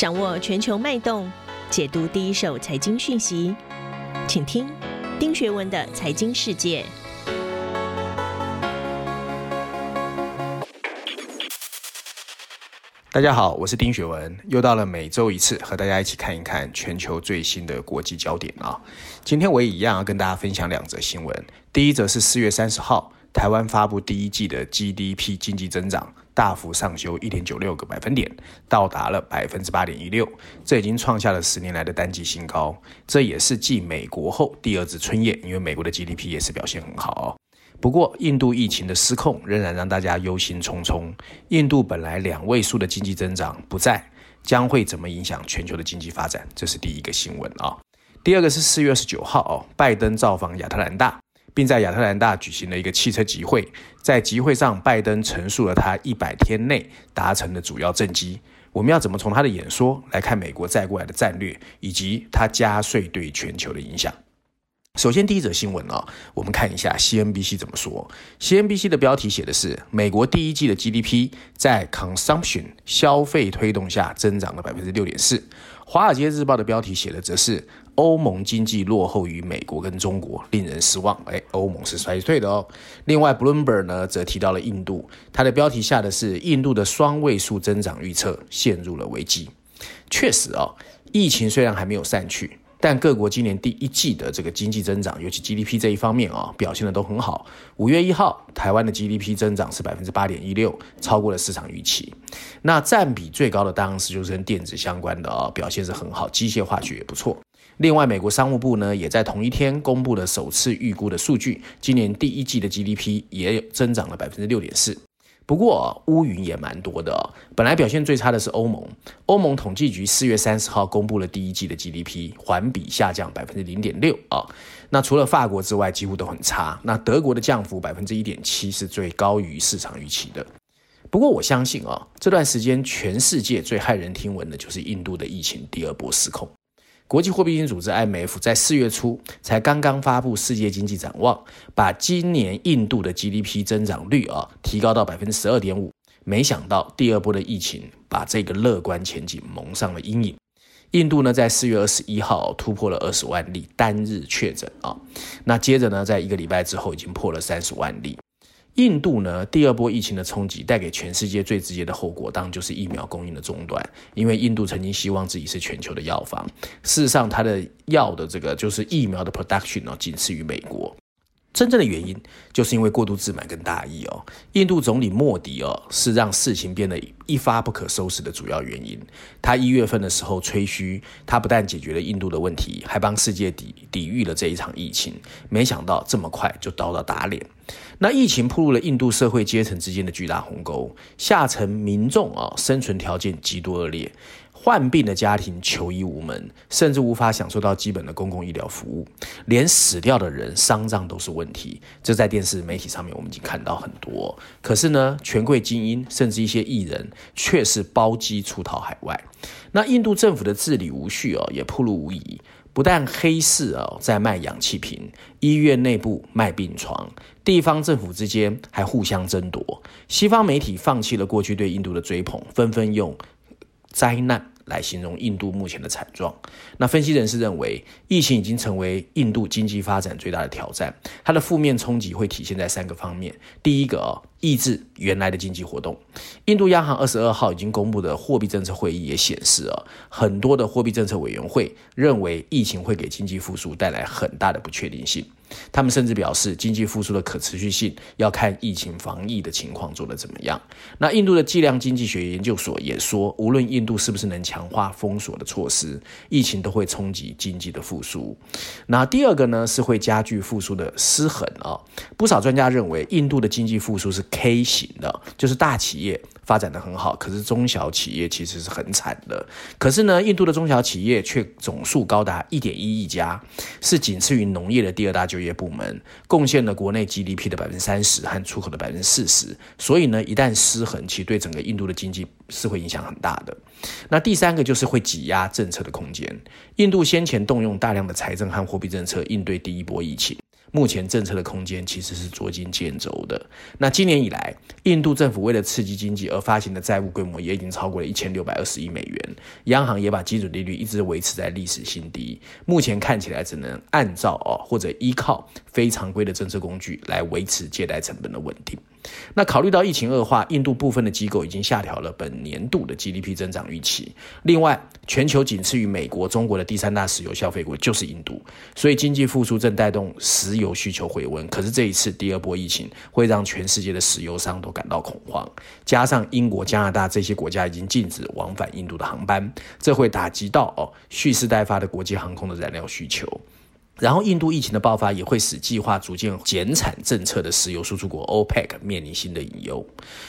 掌握全球脉动，解读第一手财经讯息，请听丁学文的《财经世界》。大家好，我是丁学文，又到了每周一次和大家一起看一看全球最新的国际焦点啊。今天我也一样要跟大家分享两则新闻。第一则是四月三十号。台湾发布第一季的 GDP 经济增长大幅上修一点九六个百分点，到达了百分之八点一六，这已经创下了十年来的单季新高。这也是继美国后第二次春夜，因为美国的 GDP 也是表现很好哦。不过，印度疫情的失控仍然让大家忧心忡忡。印度本来两位数的经济增长不在，将会怎么影响全球的经济发展？这是第一个新闻啊。第二个是四月二十九号哦，拜登造访亚特兰大。并在亚特兰大举行了一个汽车集会，在集会上，拜登陈述了他一百天内达成的主要政绩。我们要怎么从他的演说来看美国再过来的战略，以及他加税对全球的影响？首先，第一则新闻啊，我们看一下 CNBC 怎么说。CNBC 的标题写的是美国第一季的 GDP 在 consumption 消费推动下增长了百分之六点四。华尔街日报的标题写的则是。欧盟经济落后于美国跟中国，令人失望。哎，欧盟是衰退的哦。另外，Bloomberg 呢则提到了印度，它的标题下的是印度的双位数增长预测陷入了危机。确实哦，疫情虽然还没有散去，但各国今年第一季的这个经济增长，尤其 GDP 这一方面啊，表现的都很好。五月一号，台湾的 GDP 增长是百分之八点一六，超过了市场预期。那占比最高的当然是就是跟电子相关的哦，表现是很好，机械化学也不错。另外，美国商务部呢也在同一天公布了首次预估的数据，今年第一季的 GDP 也有增长了百分之六点四。不过乌云也蛮多的，本来表现最差的是欧盟，欧盟统计局四月三十号公布了第一季的 GDP 环比下降百分之零点六啊。那除了法国之外，几乎都很差。那德国的降幅百分之一点七是最高于市场预期的。不过我相信啊，这段时间全世界最骇人听闻的就是印度的疫情第二波失控。国际货币基金组织 IMF 在四月初才刚刚发布世界经济展望，把今年印度的 GDP 增长率啊提高到百分之十二点五。没想到第二波的疫情把这个乐观前景蒙上了阴影。印度呢在四月二十一号突破了二十万例单日确诊啊，那接着呢在一个礼拜之后已经破了三十万例。印度呢，第二波疫情的冲击带给全世界最直接的后果，当然就是疫苗供应的中断。因为印度曾经希望自己是全球的药房，事实上，它的药的这个就是疫苗的 production 呢，仅次于美国。真正的原因就是因为过度自满跟大意哦。印度总理莫迪哦，是让事情变得一发不可收拾的主要原因。他一月份的时候吹嘘，他不但解决了印度的问题，还帮世界抵抵御了这一场疫情。没想到这么快就遭到打脸。那疫情铺入了印度社会阶层之间的巨大鸿沟，下层民众啊生存条件极度恶劣，患病的家庭求医无门，甚至无法享受到基本的公共医疗服务，连死掉的人丧葬都是问题。这在电视媒体上面我们已经看到很多。可是呢，权贵精英甚至一些艺人却是包机出逃海外。那印度政府的治理无序哦，也暴露无遗。不但黑市哦在卖氧气瓶，医院内部卖病床，地方政府之间还互相争夺。西方媒体放弃了过去对印度的追捧，纷纷用灾难来形容印度目前的惨状。那分析人士认为，疫情已经成为印度经济发展最大的挑战，它的负面冲击会体现在三个方面。第一个啊。抑制原来的经济活动。印度央行二十二号已经公布的货币政策会议也显示啊，很多的货币政策委员会认为疫情会给经济复苏带来很大的不确定性。他们甚至表示，经济复苏的可持续性要看疫情防疫的情况做得怎么样。那印度的计量经济学研究所也说，无论印度是不是能强化封锁的措施，疫情都会冲击经济的复苏。那第二个呢，是会加剧复苏的失衡啊。不少专家认为，印度的经济复苏是。K 型的，就是大企业发展的很好，可是中小企业其实是很惨的。可是呢，印度的中小企业却总数高达一点一亿家，是仅次于农业的第二大就业部门，贡献了国内 GDP 的百分之三十和出口的百分之四十。所以呢，一旦失衡，其对整个印度的经济是会影响很大的。那第三个就是会挤压政策的空间。印度先前动用大量的财政和货币政策应对第一波疫情。目前政策的空间其实是捉襟见肘的。那今年以来，印度政府为了刺激经济而发行的债务规模也已经超过了一千六百二十亿美元，央行也把基准利率一直维持在历史新低。目前看起来只能按照哦或者依靠非常规的政策工具来维持借贷成本的稳定。那考虑到疫情恶化，印度部分的机构已经下调了本年度的 GDP 增长预期。另外，全球仅次于美国、中国的第三大石油消费国就是印度，所以经济复苏正带动石油需求回温。可是这一次第二波疫情会让全世界的石油商都感到恐慌，加上英国、加拿大这些国家已经禁止往返印度的航班，这会打击到哦蓄势待发的国际航空的燃料需求。然后，印度疫情的爆发也会使计划逐渐减产政策的石油输出国 OPEC 面临新的隐忧。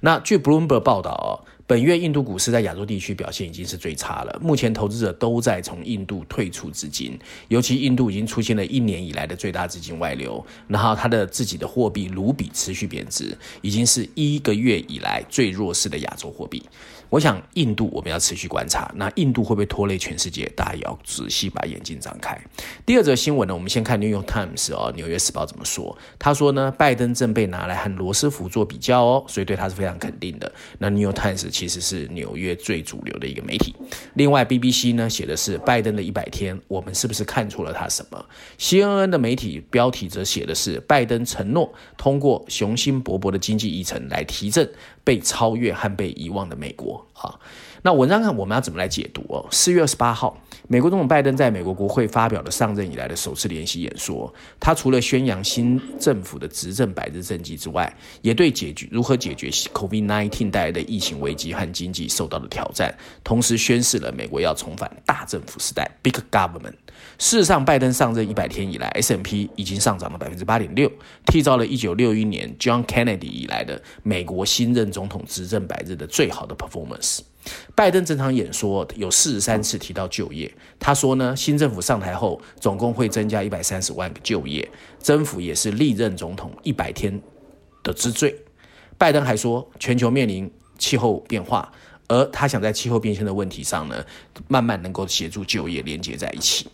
那据 Bloomberg 报道哦，本月印度股市在亚洲地区表现已经是最差了。目前投资者都在从印度退出资金，尤其印度已经出现了一年以来的最大资金外流，然后它的自己的货币卢比持续贬值，已经是一个月以来最弱势的亚洲货币。我想，印度我们要持续观察。那印度会不会拖累全世界？大家也要仔细把眼睛张开。第二则新闻呢，我们先看《New York Times》哦，《纽约时报》怎么说？他说呢，拜登正被拿来和罗斯福做比较哦，所以对他是非常肯定的。那《New York Times》其实是纽约最主流的一个媒体。另外，BBC 呢写的是拜登的一百天，我们是不是看出了他什么？CNN 的媒体标题则写的是拜登承诺通过雄心勃勃的经济议程来提振被超越和被遗忘的美国。好，那文章看我们要怎么来解读哦？四月二十八号，美国总统拜登在美国国会发表了上任以来的首次联席演说。他除了宣扬新政府的执政百日政绩之外，也对解决如何解决 COVID-19 带来的疫情危机和经济受到的挑战，同时宣示了美国要重返大政府时代 （Big Government）。事实上，拜登上任一百天以来，S&P 已经上涨了百分之八点六，缔造了一九六一年 John Kennedy 以来的美国新任总统执政百日的最好的 performance。拜登整场演说有四十三次提到就业，他说呢，新政府上台后总共会增加一百三十万个就业，增幅也是历任总统一百天的之最。拜登还说，全球面临气候变化，而他想在气候变迁的问题上呢，慢慢能够协助就业连接在一起。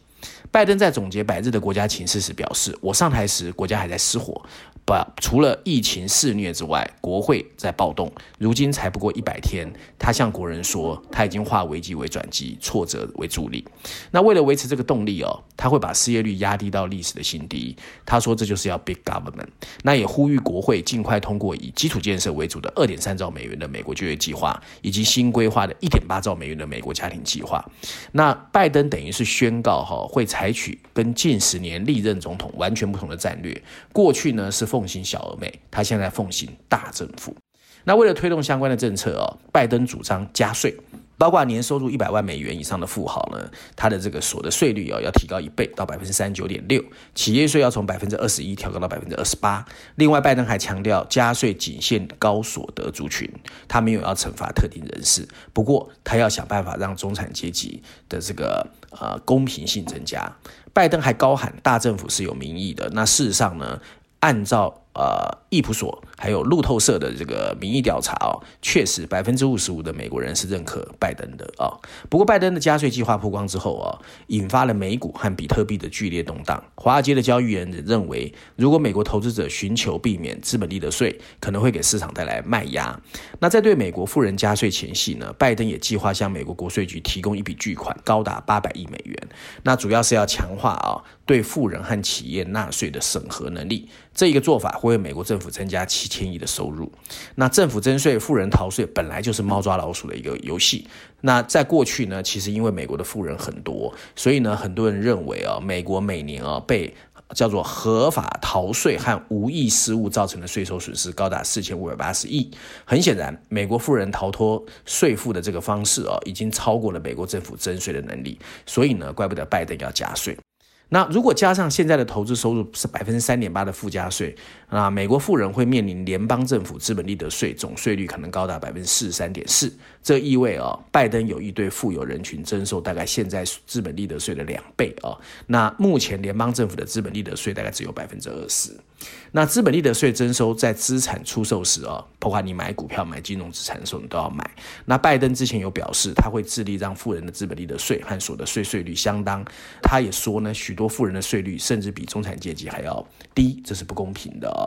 拜登在总结百日的国家情势时表示：“我上台时，国家还在失火，把除了疫情肆虐之外，国会在暴动。如今才不过一百天，他向国人说，他已经化危机为转机，挫折为助力。那为了维持这个动力哦，他会把失业率压低到历史的新低。他说这就是要 big government。那也呼吁国会尽快通过以基础建设为主的二点三兆美元的美国就业计划，以及新规划的一点八兆美元的美国家庭计划。那拜登等于是宣告哈会采。”采取跟近十年历任总统完全不同的战略。过去呢是奉行小而美，他现在奉行大政府。那为了推动相关的政策哦，拜登主张加税。包括年收入一百万美元以上的富豪呢，他的这个所得税率哦要提高一倍到百分之三十九点六，企业税要从百分之二十一调高到百分之二十八。另外，拜登还强调加税仅限高所得族群，他没有要惩罚特定人士。不过，他要想办法让中产阶级的这个呃公平性增加。拜登还高喊大政府是有民意的。那事实上呢，按照呃，易普所还有路透社的这个民意调查哦，确实百分之五十五的美国人是认可拜登的啊。不过，拜登的加税计划曝光之后啊，引发了美股和比特币的剧烈动荡。华尔街的交易员认为，如果美国投资者寻求避免资本利得税，可能会给市场带来卖压。那在对美国富人加税前夕呢，拜登也计划向美国国税局提供一笔巨款，高达八百亿美元。那主要是要强化啊对富人和企业纳税的审核能力。这一个做法会为美国政府增加七千亿的收入。那政府征税、富人逃税本来就是猫抓老鼠的一个游戏。那在过去呢，其实因为美国的富人很多，所以呢，很多人认为啊，美国每年啊被叫做合法逃税和无意失误造成的税收损失高达四千五百八十亿。很显然，美国富人逃脱税负的这个方式啊，已经超过了美国政府征税的能力。所以呢，怪不得拜登要加税。那如果加上现在的投资收入是百分之三点八的附加税，那美国富人会面临联邦政府资本利得税总税率可能高达百分之四十三点四，这意味啊，拜登有意对富有人群征收大概现在资本利得税的两倍啊。那目前联邦政府的资本利得税大概只有百分之二十。那资本利得税征收在资产出售时哦，包括你买股票、买金融资产的时候，你都要买。那拜登之前有表示，他会致力让富人的资本利得税和所得税税率相当。他也说呢，许多富人的税率甚至比中产阶级还要低，这是不公平的。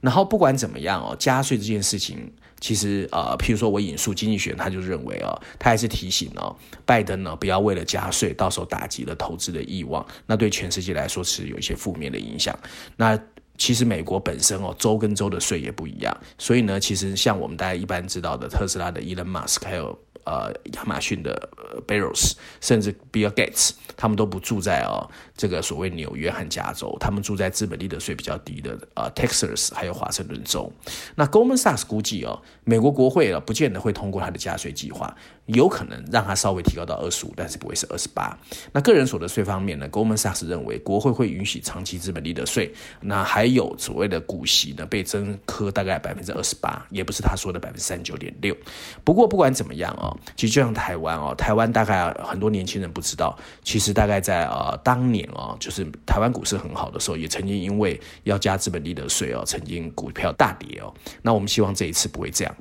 然后不管怎么样哦，加税这件事情，其实呃，譬如说我引述经济学，他就认为哦，他还是提醒哦，拜登呢不要为了加税，到时候打击了投资的欲望，那对全世界来说是有一些负面的影响。那其实美国本身哦，州跟州的税也不一样，所以呢，其实像我们大家一般知道的特斯拉的 Elon Musk，还有呃亚马逊的 Bezos，甚至 Bill Gates，他们都不住在哦。这个所谓纽约和加州，他们住在资本利得税比较低的呃 Texas 还有华盛顿州。那 Goldman Sachs 估计哦，美国国会啊不见得会通过他的加税计划，有可能让他稍微提高到二十五，但是不会是二十八。那个人所得税方面呢，Goldman Sachs 认为国会会允许长期资本利得税，那还有所谓的股息呢被增科大概百分之二十八，也不是他说的百分之三十九点六。不过不管怎么样哦，其实就像台湾哦，台湾大概很多年轻人不知道，其实大概在呃当年。啊，就是台湾股市很好的时候，也曾经因为要加资本利得税哦，曾经股票大跌哦。那我们希望这一次不会这样。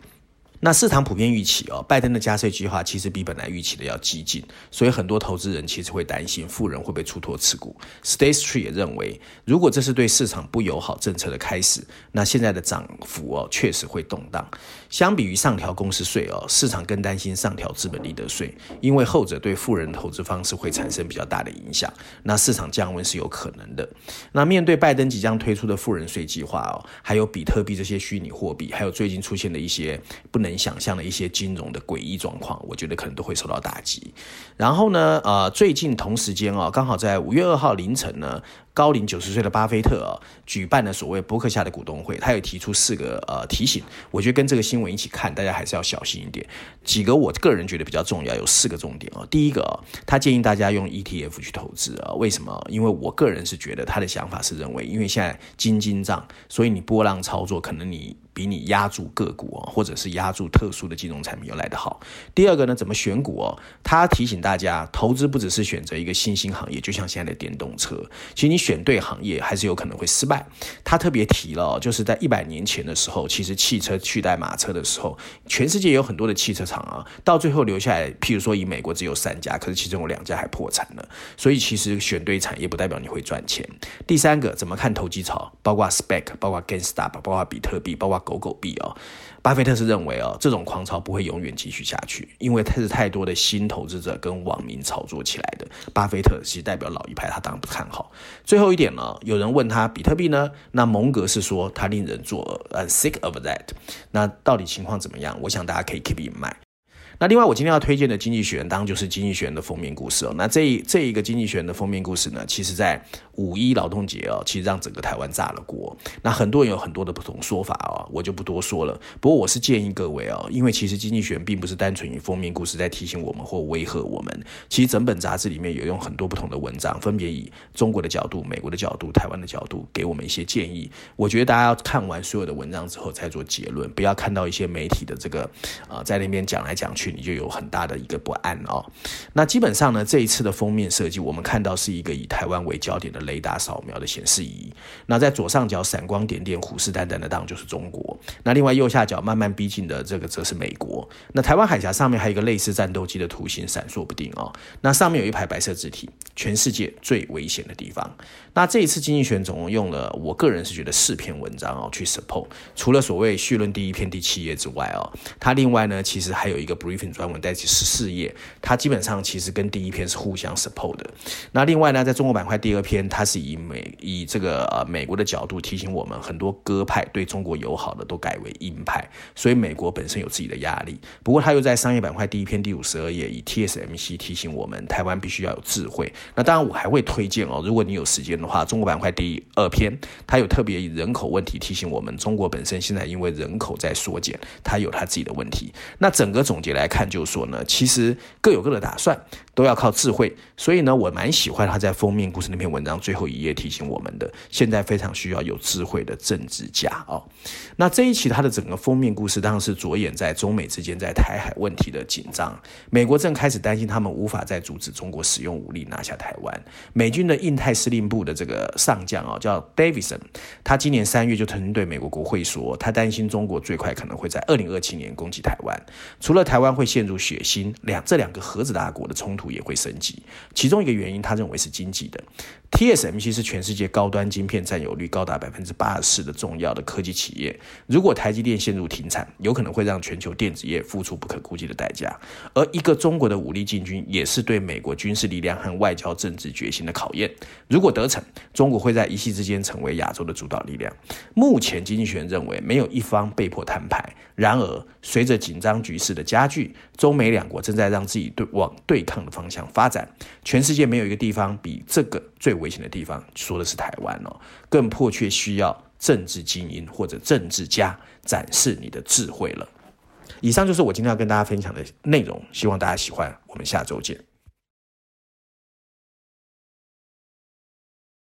那市场普遍预期哦，拜登的加税计划其实比本来预期的要激进，所以很多投资人其实会担心富人会被出脱持股。State Street 也认为，如果这是对市场不友好政策的开始，那现在的涨幅哦确实会动荡。相比于上调公司税哦，市场更担心上调资本利得税，因为后者对富人投资方式会产生比较大的影响。那市场降温是有可能的。那面对拜登即将推出的富人税计划哦，还有比特币这些虚拟货币，还有最近出现的一些不能。想象的一些金融的诡异状况，我觉得可能都会受到打击。然后呢，呃，最近同时间啊，刚好在五月二号凌晨呢。高龄九十岁的巴菲特啊，举办了所谓伯克夏的股东会，他有提出四个呃提醒，我觉得跟这个新闻一起看，大家还是要小心一点。几个我个人觉得比较重要，有四个重点啊。第一个啊，他建议大家用 ETF 去投资啊，为什么？因为我个人是觉得他的想法是认为，因为现在金金涨，所以你波浪操作，可能你比你压住个股啊，或者是压住特殊的金融产品要来得好。第二个呢，怎么选股哦？他提醒大家，投资不只是选择一个新兴行业，就像现在的电动车，其实你。选对行业还是有可能会失败。他特别提了，就是在一百年前的时候，其实汽车取代马车的时候，全世界有很多的汽车厂啊，到最后留下来，譬如说以美国只有三家，可是其中有两家还破产了。所以其实选对产业不代表你会赚钱。第三个，怎么看投机潮？包括 Spec，包括 GameStop，包括比特币，包括狗狗币哦。巴菲特是认为哦，这种狂潮不会永远继续下去，因为它是太多的新投资者跟网民炒作起来的。巴菲特其实代表老一派，他当然不看好。最后一点呢，有人问他比特币呢？那蒙格是说他令人作恶，呃，sick of that。那到底情况怎么样？我想大家可以 keep in mind。那另外，我今天要推荐的《经济学人》当然就是《经济学人》的封面故事哦。那这一这一个《经济学人》的封面故事呢，其实在五一劳动节哦，其实让整个台湾炸了锅。那很多人有很多的不同说法哦，我就不多说了。不过我是建议各位哦，因为其实《经济学人》并不是单纯以封面故事在提醒我们或威吓我们。其实整本杂志里面有用很多不同的文章，分别以中国的角度、美国的角度、台湾的角度，给我们一些建议。我觉得大家要看完所有的文章之后再做结论，不要看到一些媒体的这个啊在那边讲来讲去。你就有很大的一个不安哦。那基本上呢，这一次的封面设计，我们看到是一个以台湾为焦点的雷达扫描的显示仪。那在左上角闪光点点、虎视眈眈的当就是中国。那另外右下角慢慢逼近的这个则是美国。那台湾海峡上面还有一个类似战斗机的图形闪烁不定哦。那上面有一排白色字体，全世界最危险的地方。那这一次经济学总共用了，我个人是觉得四篇文章哦去 support。除了所谓序论第一篇第七页之外哦，它另外呢其实还有一个不。一篇专文，在十四页，它基本上其实跟第一篇是互相 support 的。那另外呢，在中国板块第二篇，它是以美以这个呃美国的角度提醒我们，很多鸽派对中国友好的都改为鹰派，所以美国本身有自己的压力。不过，他又在商业板块第一篇第五十二页，以 TSMC 提醒我们，台湾必须要有智慧。那当然，我还会推荐哦，如果你有时间的话，中国板块第二篇，它有特别以人口问题提醒我们，中国本身现在因为人口在缩减，它有它自己的问题。那整个总结来。来看，就是说呢，其实各有各的打算，都要靠智慧。所以呢，我蛮喜欢他在封面故事那篇文章最后一页提醒我们的，现在非常需要有智慧的政治家哦。那这一期他的整个封面故事当然是着眼在中美之间在台海问题的紧张，美国正开始担心他们无法再阻止中国使用武力拿下台湾。美军的印太司令部的这个上将哦，叫 Davidson，他今年三月就曾经对美国国会说，他担心中国最快可能会在二零二七年攻击台湾。除了台湾会陷入血腥，两这两个核子大国的冲突也会升级。其中一个原因，他认为是经济的。TSMC 是全世界高端晶片占有率高达百分之八十四的重要的科技企业。如果台积电陷入停产，有可能会让全球电子业付出不可估计的代价。而一个中国的武力进军，也是对美国军事力量和外交政治决心的考验。如果得逞，中国会在一夕之间成为亚洲的主导力量。目前，经济学人认为没有一方被迫摊牌。然而，随着紧张局势的加剧，中美两国正在让自己对往对抗的方向发展。全世界没有一个地方比这个最危险的地方，说的是台湾哦，更迫切需要政治精英或者政治家展示你的智慧了。以上就是我今天要跟大家分享的内容，希望大家喜欢。我们下周见。